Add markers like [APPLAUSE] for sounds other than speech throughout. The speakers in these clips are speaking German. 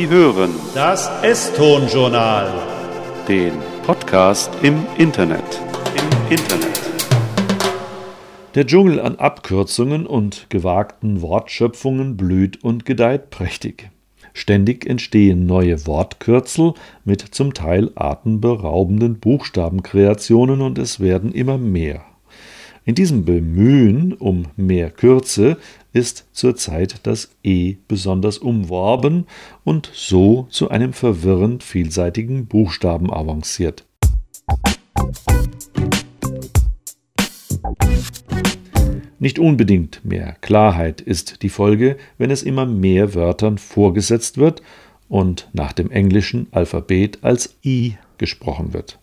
Sie hören Das S-Ton-Journal. den Podcast im Internet. Im Internet. Der Dschungel an Abkürzungen und gewagten Wortschöpfungen blüht und gedeiht prächtig. Ständig entstehen neue Wortkürzel mit zum Teil atemberaubenden Buchstabenkreationen und es werden immer mehr. In diesem Bemühen um mehr Kürze ist zurzeit das E besonders umworben und so zu einem verwirrend vielseitigen Buchstaben avanciert. Nicht unbedingt mehr Klarheit ist die Folge, wenn es immer mehr Wörtern vorgesetzt wird und nach dem englischen Alphabet als I gesprochen wird.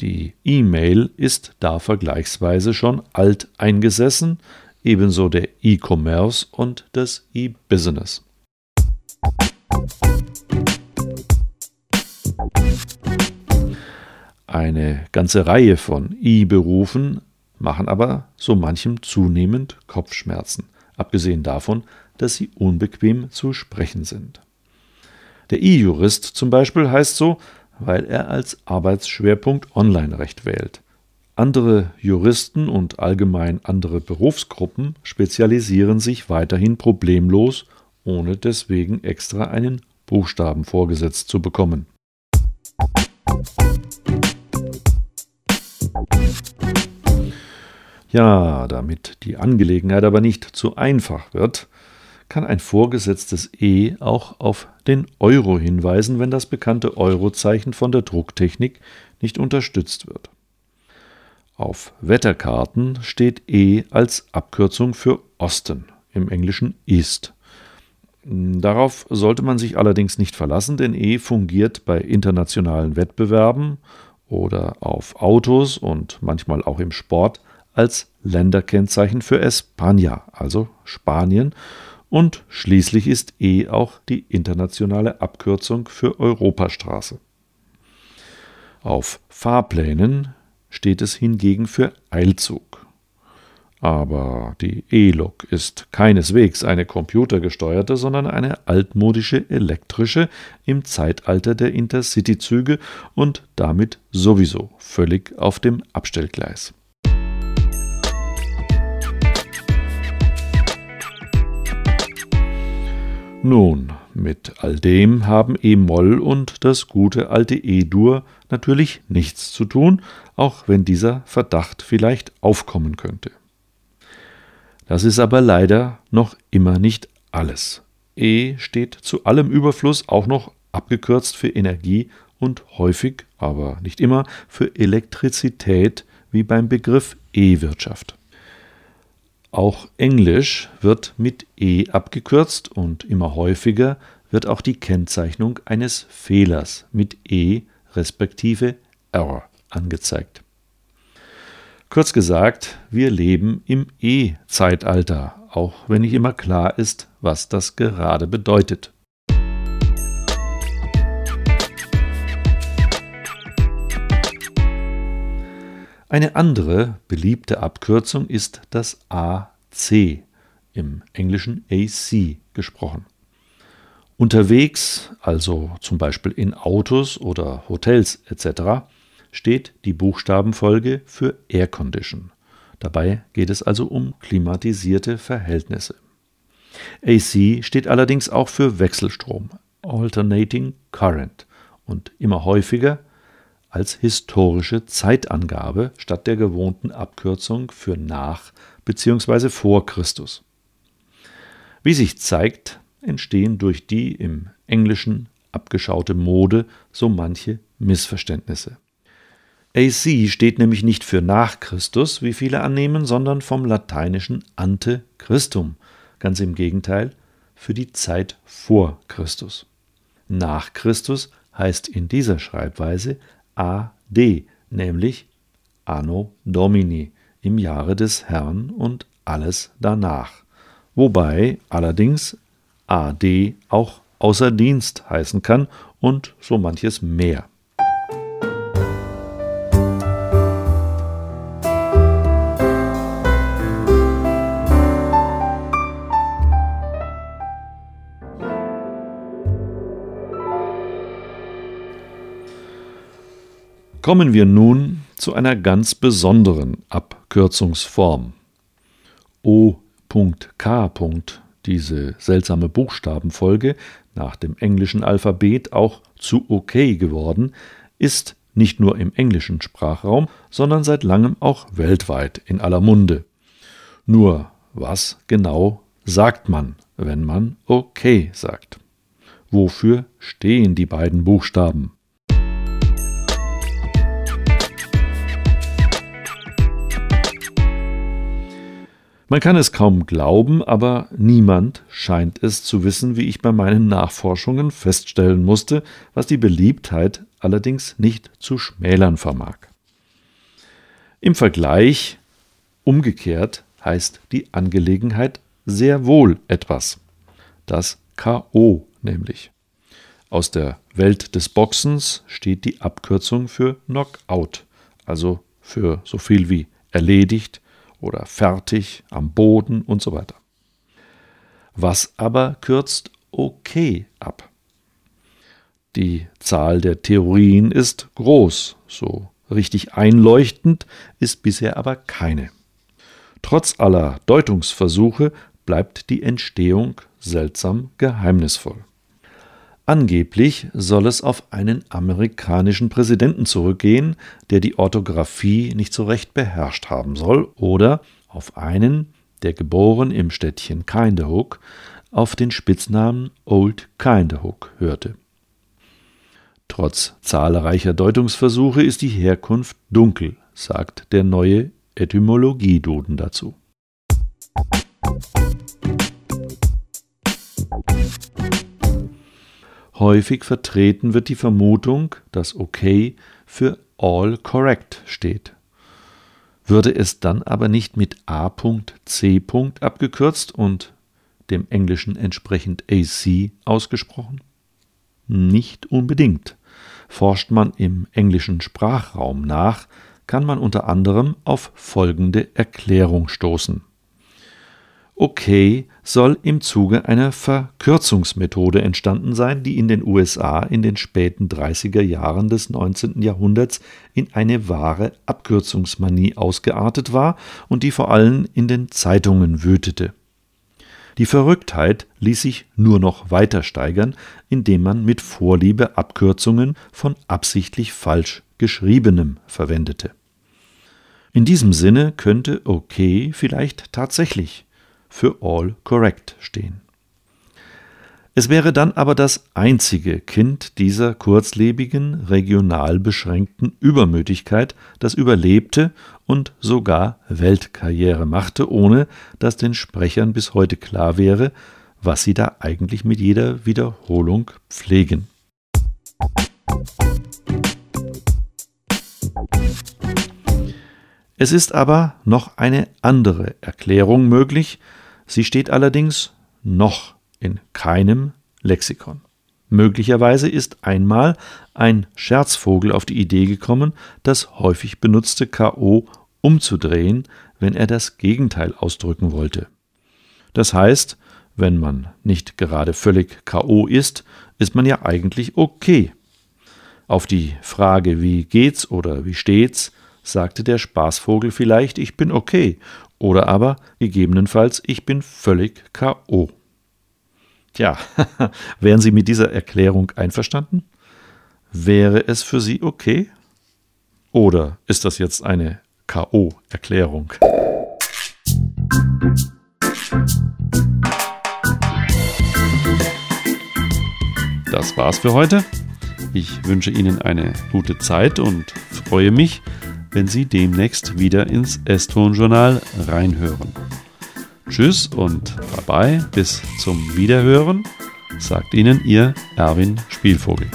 Die E-Mail ist da vergleichsweise schon alt eingesessen, ebenso der E-Commerce und das E-Business. Eine ganze Reihe von I-Berufen machen aber so manchem zunehmend Kopfschmerzen, abgesehen davon, dass sie unbequem zu sprechen sind. Der I-Jurist zum Beispiel heißt so, weil er als Arbeitsschwerpunkt Online-Recht wählt. Andere Juristen und allgemein andere Berufsgruppen spezialisieren sich weiterhin problemlos, ohne deswegen extra einen Buchstaben vorgesetzt zu bekommen. Ja, damit die Angelegenheit aber nicht zu einfach wird, kann ein vorgesetztes E auch auf den Euro hinweisen, wenn das bekannte Eurozeichen von der Drucktechnik nicht unterstützt wird. Auf Wetterkarten steht E als Abkürzung für Osten, im Englischen East. Darauf sollte man sich allerdings nicht verlassen, denn E fungiert bei internationalen Wettbewerben oder auf Autos und manchmal auch im Sport als Länderkennzeichen für España, also Spanien, und schließlich ist E auch die internationale Abkürzung für Europastraße. Auf Fahrplänen steht es hingegen für Eilzug. Aber die E-Lok ist keineswegs eine computergesteuerte, sondern eine altmodische elektrische im Zeitalter der Intercity-Züge und damit sowieso völlig auf dem Abstellgleis. Nun, mit all dem haben E-Moll und das gute alte E-Dur natürlich nichts zu tun, auch wenn dieser Verdacht vielleicht aufkommen könnte. Das ist aber leider noch immer nicht alles. E steht zu allem Überfluss auch noch abgekürzt für Energie und häufig, aber nicht immer, für Elektrizität wie beim Begriff E-Wirtschaft. Auch Englisch wird mit E abgekürzt und immer häufiger wird auch die Kennzeichnung eines Fehlers mit E respektive Error angezeigt. Kurz gesagt, wir leben im E-Zeitalter, auch wenn nicht immer klar ist, was das gerade bedeutet. Eine andere beliebte Abkürzung ist das AC, im Englischen AC gesprochen. Unterwegs, also zum Beispiel in Autos oder Hotels etc., steht die Buchstabenfolge für Air Condition. Dabei geht es also um klimatisierte Verhältnisse. AC steht allerdings auch für Wechselstrom, Alternating Current und immer häufiger als historische Zeitangabe statt der gewohnten Abkürzung für nach bzw. vor Christus. Wie sich zeigt, entstehen durch die im Englischen abgeschaute Mode so manche Missverständnisse. AC steht nämlich nicht für nach Christus, wie viele annehmen, sondern vom lateinischen ante Christum, ganz im Gegenteil, für die Zeit vor Christus. Nach Christus heißt in dieser Schreibweise AD, nämlich Anno Domini, im Jahre des Herrn und alles danach. Wobei allerdings AD auch außer Dienst heißen kann und so manches mehr. Kommen wir nun zu einer ganz besonderen Abkürzungsform. O.K. Diese seltsame Buchstabenfolge, nach dem englischen Alphabet auch zu OK geworden, ist nicht nur im englischen Sprachraum, sondern seit langem auch weltweit in aller Munde. Nur was genau sagt man, wenn man OK sagt? Wofür stehen die beiden Buchstaben? Man kann es kaum glauben, aber niemand scheint es zu wissen, wie ich bei meinen Nachforschungen feststellen musste, was die Beliebtheit allerdings nicht zu schmälern vermag. Im Vergleich umgekehrt heißt die Angelegenheit sehr wohl etwas. Das KO nämlich. Aus der Welt des Boxens steht die Abkürzung für Knockout, also für so viel wie erledigt, oder fertig, am Boden und so weiter. Was aber kürzt okay ab? Die Zahl der Theorien ist groß, so richtig einleuchtend ist bisher aber keine. Trotz aller Deutungsversuche bleibt die Entstehung seltsam geheimnisvoll. Angeblich soll es auf einen amerikanischen Präsidenten zurückgehen, der die Orthographie nicht so recht beherrscht haben soll, oder auf einen, der geboren im Städtchen Kinderhook auf den Spitznamen Old Kinderhook hörte. Trotz zahlreicher Deutungsversuche ist die Herkunft dunkel, sagt der neue Etymologieduden dazu. Häufig vertreten wird die Vermutung, dass OK für All Correct steht. Würde es dann aber nicht mit A.C. abgekürzt und dem Englischen entsprechend AC ausgesprochen? Nicht unbedingt. Forscht man im englischen Sprachraum nach, kann man unter anderem auf folgende Erklärung stoßen. OK soll im Zuge einer Verkürzungsmethode entstanden sein, die in den USA in den späten 30er Jahren des 19. Jahrhunderts in eine wahre Abkürzungsmanie ausgeartet war und die vor allem in den Zeitungen wütete. Die Verrücktheit ließ sich nur noch weiter steigern, indem man mit Vorliebe Abkürzungen von absichtlich falsch geschriebenem verwendete. In diesem Sinne könnte OK vielleicht tatsächlich für All Correct stehen. Es wäre dann aber das einzige Kind dieser kurzlebigen, regional beschränkten Übermütigkeit, das überlebte und sogar Weltkarriere machte, ohne dass den Sprechern bis heute klar wäre, was sie da eigentlich mit jeder Wiederholung pflegen. Es ist aber noch eine andere Erklärung möglich, Sie steht allerdings noch in keinem Lexikon. Möglicherweise ist einmal ein Scherzvogel auf die Idee gekommen, das häufig benutzte KO umzudrehen, wenn er das Gegenteil ausdrücken wollte. Das heißt, wenn man nicht gerade völlig KO ist, ist man ja eigentlich okay. Auf die Frage, wie geht's oder wie steht's, sagte der Spaßvogel vielleicht, ich bin okay oder aber gegebenenfalls, ich bin völlig KO. Tja, [LAUGHS] wären Sie mit dieser Erklärung einverstanden? Wäre es für Sie okay? Oder ist das jetzt eine KO-Erklärung? Das war's für heute. Ich wünsche Ihnen eine gute Zeit und freue mich, wenn Sie demnächst wieder ins S-Ton-Journal reinhören. Tschüss und Bye-bye, bis zum Wiederhören, sagt Ihnen Ihr Erwin Spielvogel.